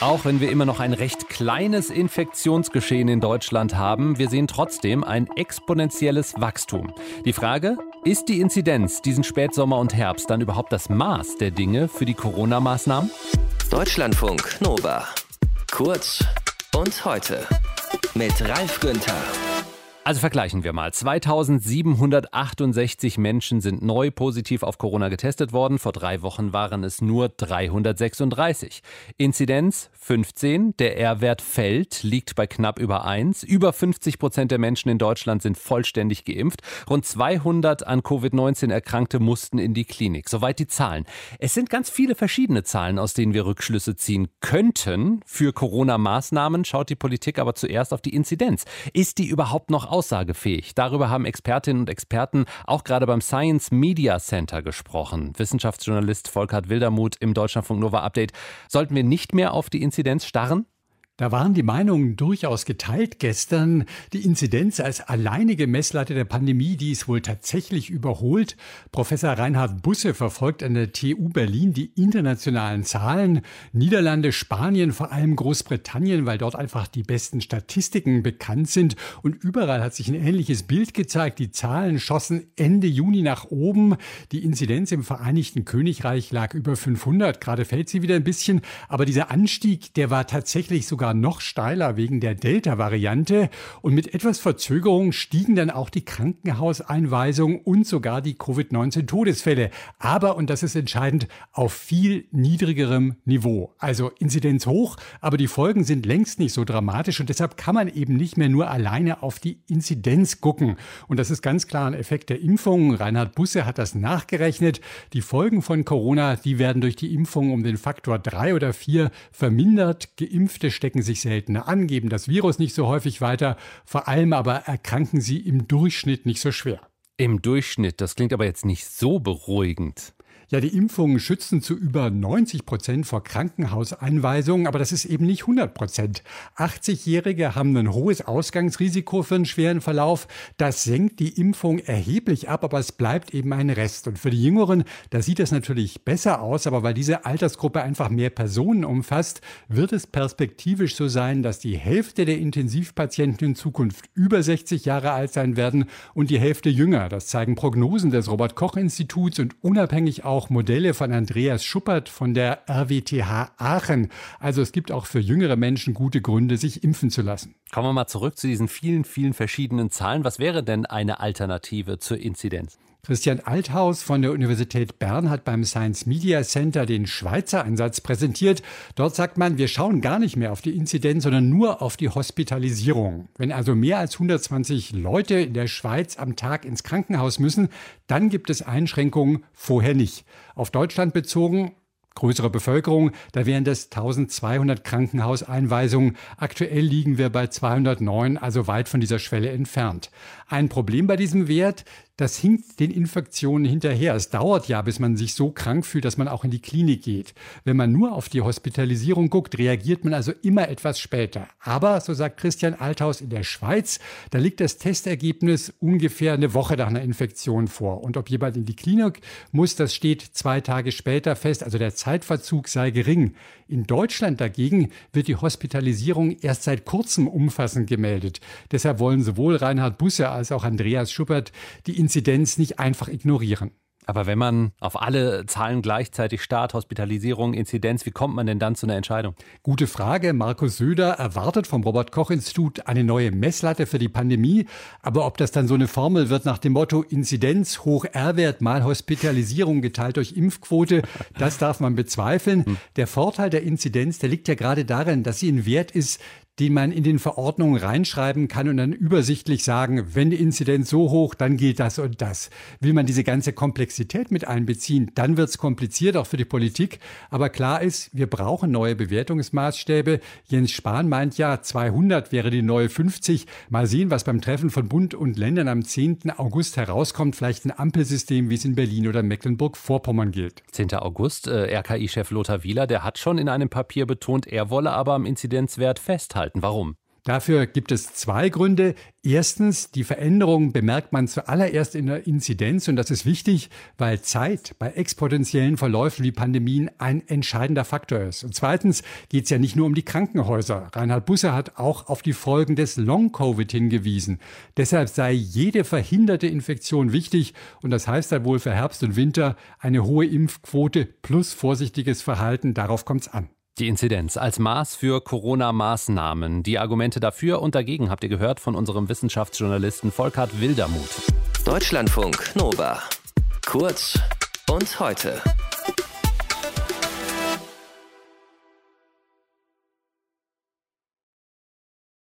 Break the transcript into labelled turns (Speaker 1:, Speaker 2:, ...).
Speaker 1: Auch wenn wir immer noch ein recht kleines Infektionsgeschehen in Deutschland haben, wir sehen trotzdem ein exponentielles Wachstum. Die Frage, ist die Inzidenz diesen Spätsommer und Herbst dann überhaupt das Maß der Dinge für die Corona-Maßnahmen?
Speaker 2: Deutschlandfunk Nova. Kurz und heute mit Ralf Günther.
Speaker 1: Also vergleichen wir mal. 2768 Menschen sind neu positiv auf Corona getestet worden. Vor drei Wochen waren es nur 336. Inzidenz 15. Der R-Wert fällt, liegt bei knapp über 1. Über 50 Prozent der Menschen in Deutschland sind vollständig geimpft. Rund 200 an Covid-19 Erkrankte mussten in die Klinik. Soweit die Zahlen. Es sind ganz viele verschiedene Zahlen, aus denen wir Rückschlüsse ziehen könnten. Für Corona-Maßnahmen schaut die Politik aber zuerst auf die Inzidenz. Ist die überhaupt noch aussagefähig. Darüber haben Expertinnen und Experten auch gerade beim Science Media Center gesprochen. Wissenschaftsjournalist Volkert Wildermuth im Deutschlandfunk Nova Update. Sollten wir nicht mehr auf die Inzidenz starren?
Speaker 3: Da waren die Meinungen durchaus geteilt gestern. Die Inzidenz als alleinige Messlatte der Pandemie, die ist wohl tatsächlich überholt. Professor Reinhard Busse verfolgt an der TU Berlin die internationalen Zahlen. Niederlande, Spanien, vor allem Großbritannien, weil dort einfach die besten Statistiken bekannt sind. Und überall hat sich ein ähnliches Bild gezeigt. Die Zahlen schossen Ende Juni nach oben. Die Inzidenz im Vereinigten Königreich lag über 500. Gerade fällt sie wieder ein bisschen. Aber dieser Anstieg, der war tatsächlich sogar sogar noch steiler wegen der Delta-Variante und mit etwas Verzögerung stiegen dann auch die Krankenhauseinweisungen und sogar die Covid-19-Todesfälle. Aber, und das ist entscheidend, auf viel niedrigerem Niveau. Also Inzidenz hoch, aber die Folgen sind längst nicht so dramatisch und deshalb kann man eben nicht mehr nur alleine auf die Inzidenz gucken. Und das ist ganz klar ein Effekt der Impfungen. Reinhard Busse hat das nachgerechnet. Die Folgen von Corona, die werden durch die Impfung um den Faktor drei oder vier vermindert. Geimpfte stecken stecken sich seltener an, geben das Virus nicht so häufig weiter, vor allem aber erkranken sie im Durchschnitt nicht so schwer.
Speaker 1: Im Durchschnitt, das klingt aber jetzt nicht so beruhigend.
Speaker 3: Ja, die Impfungen schützen zu über 90 Prozent vor Krankenhauseinweisungen, aber das ist eben nicht 100 Prozent. 80-Jährige haben ein hohes Ausgangsrisiko für einen schweren Verlauf. Das senkt die Impfung erheblich ab, aber es bleibt eben ein Rest. Und für die Jüngeren, da sieht es natürlich besser aus, aber weil diese Altersgruppe einfach mehr Personen umfasst, wird es perspektivisch so sein, dass die Hälfte der Intensivpatienten in Zukunft über 60 Jahre alt sein werden und die Hälfte jünger. Das zeigen Prognosen des Robert Koch Instituts und unabhängig auch auch Modelle von Andreas Schuppert von der RWTH Aachen. Also es gibt auch für jüngere Menschen gute Gründe, sich impfen zu lassen.
Speaker 1: Kommen wir mal zurück zu diesen vielen, vielen verschiedenen Zahlen. Was wäre denn eine Alternative zur Inzidenz?
Speaker 3: Christian Althaus von der Universität Bern hat beim Science Media Center den Schweizer Ansatz präsentiert. Dort sagt man, wir schauen gar nicht mehr auf die Inzidenz, sondern nur auf die Hospitalisierung. Wenn also mehr als 120 Leute in der Schweiz am Tag ins Krankenhaus müssen, dann gibt es Einschränkungen, vorher nicht. Auf Deutschland bezogen größere Bevölkerung, da wären das 1200 Krankenhauseinweisungen. Aktuell liegen wir bei 209, also weit von dieser Schwelle entfernt. Ein Problem bei diesem Wert, das hinkt den Infektionen hinterher. Es dauert ja, bis man sich so krank fühlt, dass man auch in die Klinik geht. Wenn man nur auf die Hospitalisierung guckt, reagiert man also immer etwas später. Aber, so sagt Christian Althaus in der Schweiz, da liegt das Testergebnis ungefähr eine Woche nach einer Infektion vor. Und ob jemand in die Klinik muss, das steht zwei Tage später fest. Also der Zeitverzug sei gering. In Deutschland dagegen wird die Hospitalisierung erst seit kurzem umfassend gemeldet. Deshalb wollen sowohl Reinhard Busse als auch Andreas Schuppert die Inzidenz nicht einfach ignorieren.
Speaker 1: Aber wenn man auf alle Zahlen gleichzeitig starrt, Hospitalisierung, Inzidenz, wie kommt man denn dann zu einer Entscheidung?
Speaker 3: Gute Frage. Markus Söder erwartet vom Robert Koch Institut eine neue Messlatte für die Pandemie. Aber ob das dann so eine Formel wird nach dem Motto Inzidenz hoch R-Wert mal Hospitalisierung geteilt durch Impfquote, das darf man bezweifeln. Hm. Der Vorteil der Inzidenz, der liegt ja gerade darin, dass sie ein Wert ist, den man in den Verordnungen reinschreiben kann und dann übersichtlich sagen, wenn die Inzidenz so hoch, dann gilt das und das. Will man diese ganze Komplexität mit einbeziehen, dann wird es kompliziert, auch für die Politik. Aber klar ist, wir brauchen neue Bewertungsmaßstäbe. Jens Spahn meint ja, 200 wäre die neue 50. Mal sehen, was beim Treffen von Bund und Ländern am 10. August herauskommt. Vielleicht ein Ampelsystem, wie es in Berlin oder Mecklenburg-Vorpommern gilt.
Speaker 1: 10. August, äh, RKI-Chef Lothar Wieler, der hat schon in einem Papier betont, er wolle aber am Inzidenzwert festhalten. Warum?
Speaker 3: Dafür gibt es zwei Gründe. Erstens, die Veränderung bemerkt man zuallererst in der Inzidenz und das ist wichtig, weil Zeit bei exponentiellen Verläufen wie Pandemien ein entscheidender Faktor ist. Und zweitens geht es ja nicht nur um die Krankenhäuser. Reinhard Busse hat auch auf die Folgen des Long-Covid hingewiesen. Deshalb sei jede verhinderte Infektion wichtig und das heißt dann wohl für Herbst und Winter eine hohe Impfquote plus vorsichtiges Verhalten. Darauf kommt es an.
Speaker 1: Die Inzidenz als Maß für Corona-Maßnahmen. Die Argumente dafür und dagegen habt ihr gehört von unserem Wissenschaftsjournalisten Volkart Wildermuth.
Speaker 2: Deutschlandfunk Nova. Kurz und heute.